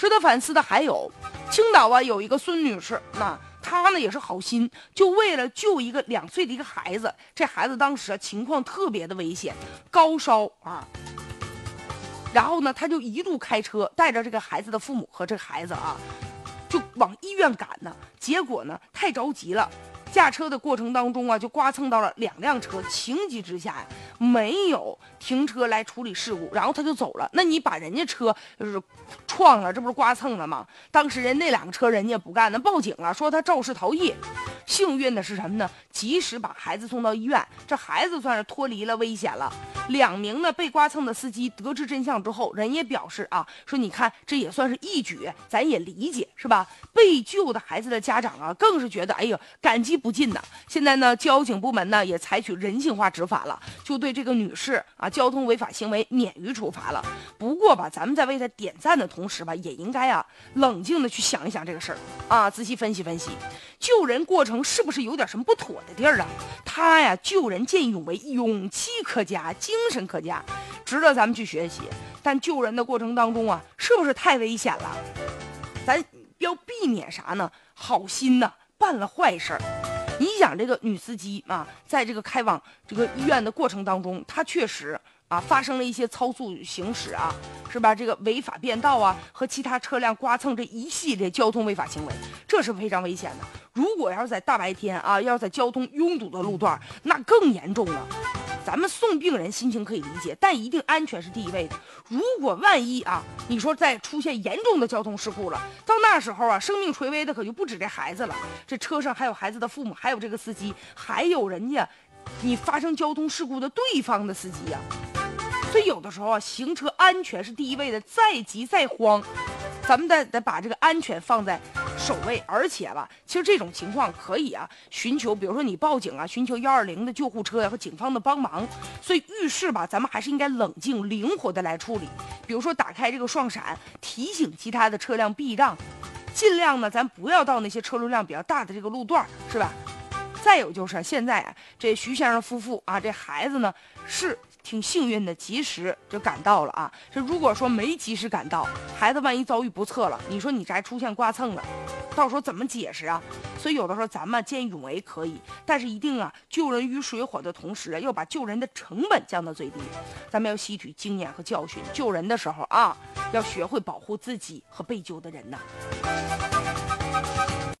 值得反思的还有，青岛啊有一个孙女士，那她呢也是好心，就为了救一个两岁的一个孩子，这孩子当时啊情况特别的危险，高烧啊。然后呢，他就一路开车带着这个孩子的父母和这个孩子啊，就往医院赶呢。结果呢，太着急了。驾车的过程当中啊，就刮蹭到了两辆车，情急之下呀，没有停车来处理事故，然后他就走了。那你把人家车就是撞了，这不是刮蹭了吗？当时人那两个车人家不干，那报警了，说他肇事逃逸。幸运的是什么呢？及时把孩子送到医院，这孩子算是脱离了危险了。两名呢被刮蹭的司机得知真相之后，人也表示啊，说你看这也算是义举，咱也理解是吧？被救的孩子的家长啊，更是觉得哎呀感激。不进的，现在呢，交警部门呢也采取人性化执法了，就对这个女士啊交通违法行为免于处罚了。不过吧，咱们在为她点赞的同时吧，也应该啊冷静的去想一想这个事儿啊，仔细分析分析，救人过程是不是有点什么不妥的地儿啊？他呀救人见义勇为，勇气可嘉，精神可嘉，值得咱们去学习。但救人的过程当中啊，是不是太危险了？咱要避免啥呢？好心呐，办了坏事儿。你想这个女司机啊，在这个开往这个医院的过程当中，她确实啊发生了一些超速行驶啊，是吧？这个违法变道啊，和其他车辆刮蹭这一系列交通违法行为，这是非常危险的。如果要是在大白天啊，要是在交通拥堵的路段，那更严重了。咱们送病人心情可以理解，但一定安全是第一位的。如果万一啊，你说再出现严重的交通事故了，到那时候啊，生命垂危的可就不止这孩子了，这车上还有孩子的父母，还有这个司机，还有人家，你发生交通事故的对方的司机呀。所以有的时候啊，行车安全是第一位的，再急再慌，咱们得得把这个安全放在。首位，而且吧，其实这种情况可以啊，寻求，比如说你报警啊，寻求幺二零的救护车呀和警方的帮忙。所以遇事吧，咱们还是应该冷静灵活的来处理。比如说打开这个双闪，提醒其他的车辆避让，尽量呢，咱不要到那些车流量比较大的这个路段，是吧？再有就是现在啊，这徐先生夫妇啊，这孩子呢是。挺幸运的，及时就赶到了啊！这如果说没及时赶到，孩子万一遭遇不测了，你说你这还出现刮蹭了，到时候怎么解释啊？所以有的时候咱们见义勇为可以，但是一定啊，救人于水火的同时，要把救人的成本降到最低。咱们要吸取经验和教训，救人的时候啊，要学会保护自己和被救的人呐。